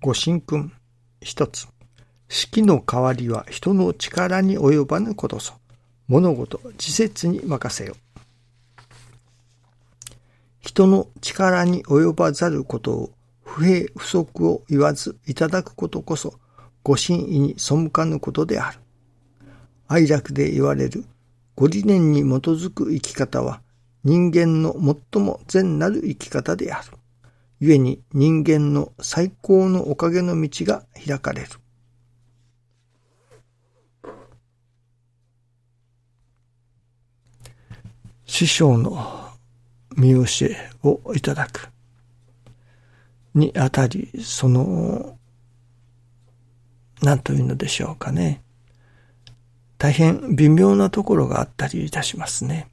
ご神君。一つ。式の代わりは人の力に及ばぬことぞ。物事、自節に任せよ。人の力に及ばざることを不平不足を言わずいただくことこそ、ご神意に背かぬことである。愛楽で言われるご理念に基づく生き方は人間の最も善なる生き方である。故に人間の最高のおかげの道が開かれる。師匠の見教えをいただくにあたり、その、何というのでしょうかね。大変微妙なところがあったりいたしますね。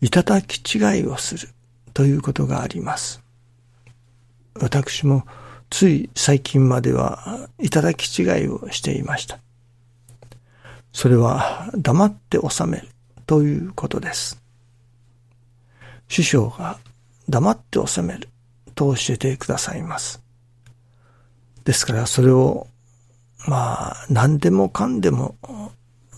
いただき違いをするということがあります。私もつい最近まではいただき違いをしていました。それは黙って収めるということです。師匠が黙って収めると教えてくださいます。ですからそれをまあ何でもかんでも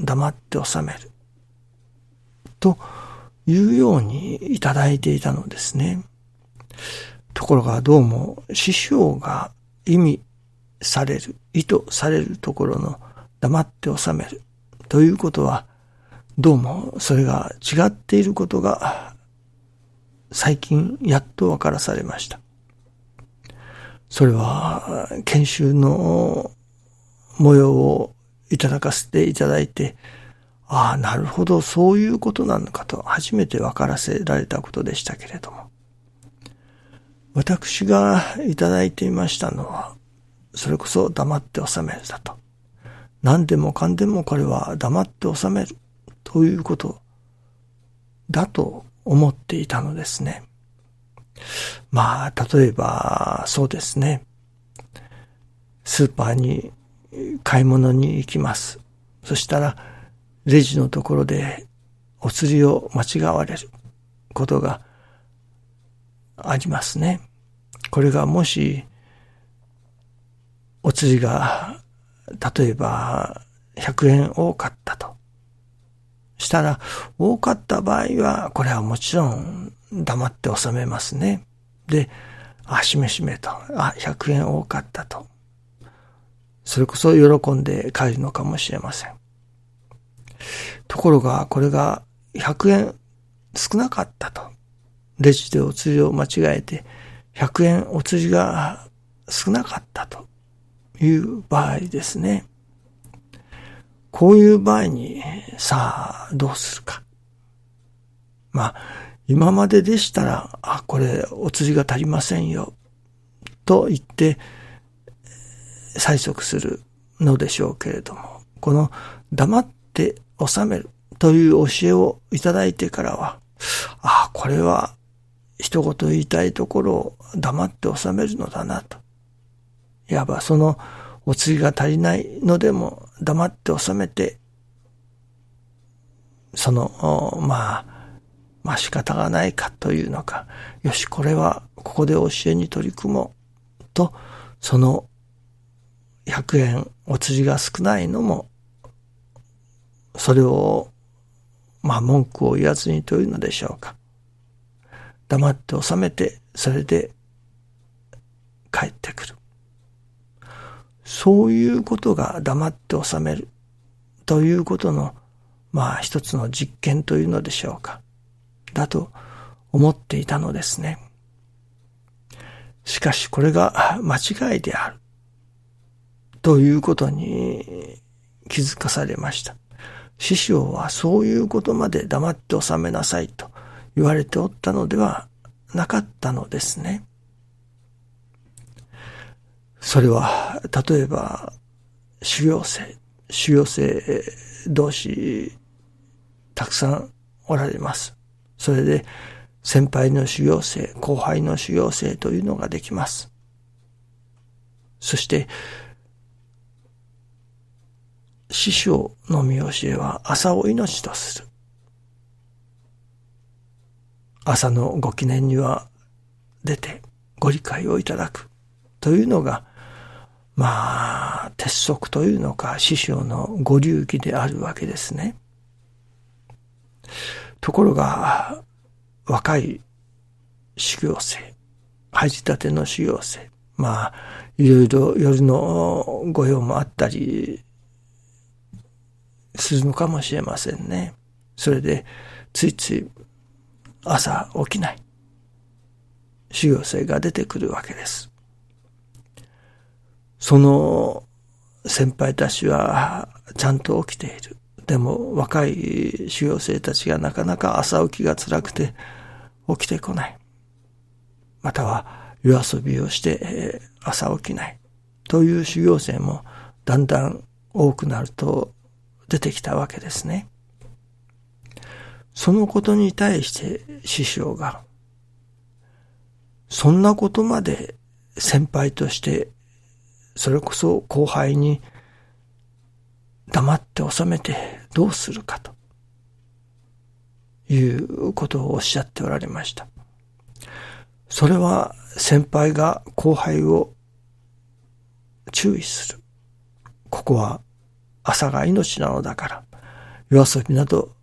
黙って収めるというようにいただいていたのですね。ところがどうも師匠が意味される、意図されるところの黙って収めるということは、どうもそれが違っていることが最近やっと分からされました。それは研修の模様をいただかせていただいて、ああ、なるほど、そういうことなのかと初めて分からせられたことでしたけれども。私がいただいていましたのは、それこそ黙って収めるだと。何でもかんでもこれは黙って収めるということだと思っていたのですね。まあ、例えば、そうですね。スーパーに買い物に行きます。そしたら、レジのところでお釣りを間違われることがありますね。これがもし、お釣りが、例えば、100円多かったと。したら、多かった場合は、これはもちろん黙って収めますね。で、あ、しめしめと。あ、100円多かったと。それこそ喜んで帰るのかもしれません。ところが、これが100円少なかったと。レジでお釣りを間違えて、100円お釣りが少なかったという場合ですね。こういう場合に、さあ、どうするか。まあ、今まででしたら、あ、これ、お釣りが足りませんよ。と言って、催促するのでしょうけれども、この黙って収めるという教えをいただいてからは、ああ、これは一言言いたいところを黙って収めるのだなと。いわばそのお釣りが足りないのでも黙って収めて、その、まあ、まあ仕方がないかというのか、よし、これはここで教えに取り組もうと、その100円お釣りが少ないのも、それを、まあ文句を言わずにというのでしょうか。黙って収めて、それで帰ってくる。そういうことが黙って収めるということの、まあ一つの実験というのでしょうか。だと思っていたのですね。しかしこれが間違いである。ということに気づかされました。師匠はそういうことまで黙って収めなさいと言われておったのではなかったのですね。それは、例えば、修行生、修行生同士、たくさんおられます。それで、先輩の修行生、後輩の修行生というのができます。そして、師匠の見教えは朝を命とする。朝のご記念には出て、ご理解をいただくというのが、まあ、鉄則というのか、師匠のご流儀であるわけですね。ところが、若い修行生、入りたての修行生、まあ、いろいろ夜の御用もあったりするのかもしれませんね。それで、ついつい朝起きない修行生が出てくるわけです。その先輩たちはちゃんと起きている。でも若い修行生たちがなかなか朝起きが辛くて起きてこない。または夜遊びをして朝起きない。という修行生もだんだん多くなると出てきたわけですね。そのことに対して師匠が、そんなことまで先輩として、それこそ後輩に黙って収めてどうするかということをおっしゃっておられました。それは先輩が後輩を注意する。ここは朝が命なのだから、夜遊びなど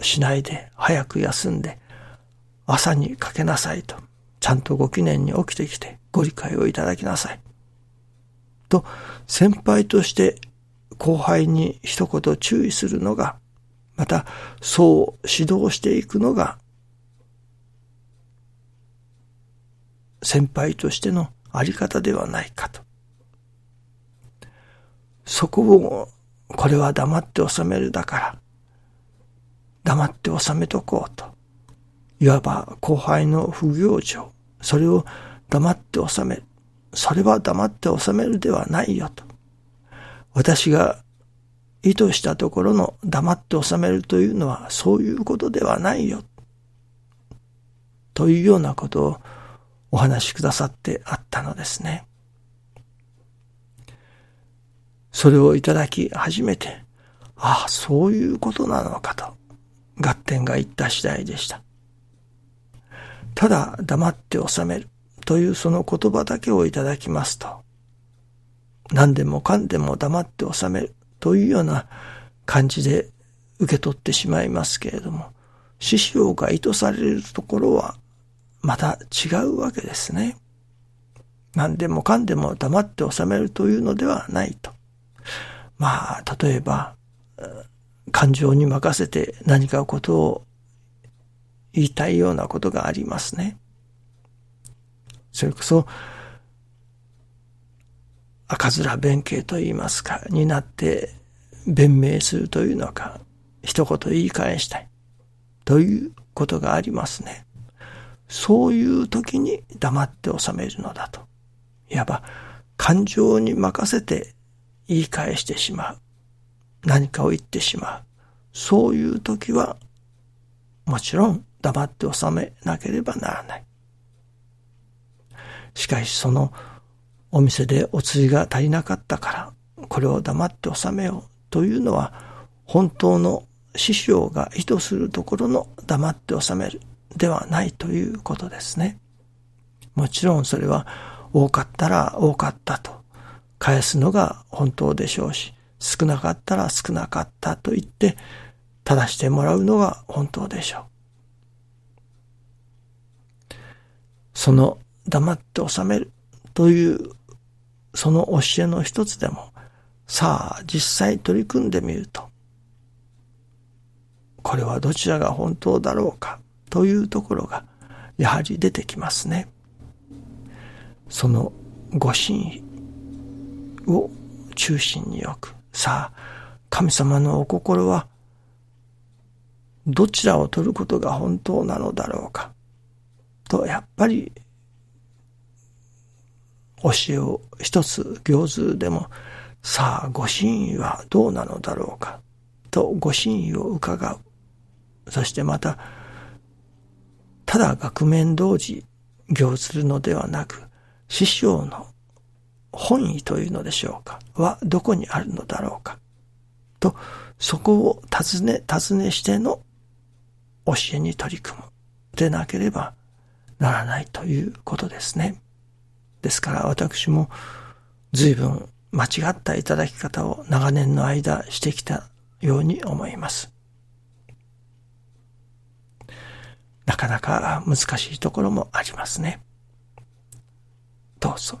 しないで早く休んで朝にかけなさいと、ちゃんとご記念に起きてきてご理解をいただきなさい。と、先輩として後輩に一言注意するのが、またそう指導していくのが、先輩としてのあり方ではないかと。そこを、これは黙って収めるだから、黙って収めとこうと。いわば後輩の不行状、それを黙って収める。それは黙って収めるではないよと。私が意図したところの黙って収めるというのはそういうことではないよ。というようなことをお話しくださってあったのですね。それをいただき初めて、ああ、そういうことなのかと。合点が言った次第でした。ただ黙って収めるというその言葉だけをいただきますと、何でもかんでも黙って収めるというような感じで受け取ってしまいますけれども、師匠が意図されるところはまた違うわけですね。何でもかんでも黙って収めるというのではないと。まあ、例えば、感情に任せて何かことを言いたいようなことがありますね。それこそ、赤面弁慶と言いますか、になって弁明するというのか、一言言い返したい。ということがありますね。そういう時に黙って収めるのだと。いわば、感情に任せて言い返してしまう。何かを言ってしまう。そういう時は、もちろん黙って収めなければならない。しかしそのお店でお釣りが足りなかったから、これを黙って収めようというのは、本当の師匠が意図するところの黙って収めるではないということですね。もちろんそれは多かったら多かったと返すのが本当でしょうし、少なかったら少なかったと言って正してもらうのが本当でしょう。その黙って収めるというその教えの一つでもさあ実際取り組んでみるとこれはどちらが本当だろうかというところがやはり出てきますね。そのご真意を中心に置く。さあ、神様のお心は、どちらを取ることが本当なのだろうか。と、やっぱり、教えを一つ行図でも、さあ、ご真意はどうなのだろうか。と、ご真意を伺う。そしてまた、ただ額面同時行するのではなく、師匠の本意というのでしょうか？はどこにあるのだろうか？と、そこを尋ね、尋ねしての教えに取り組むでなければならないということですね。ですから私も随分間違ったいただき方を長年の間してきたように思います。なかなか難しいところもありますね。どうぞ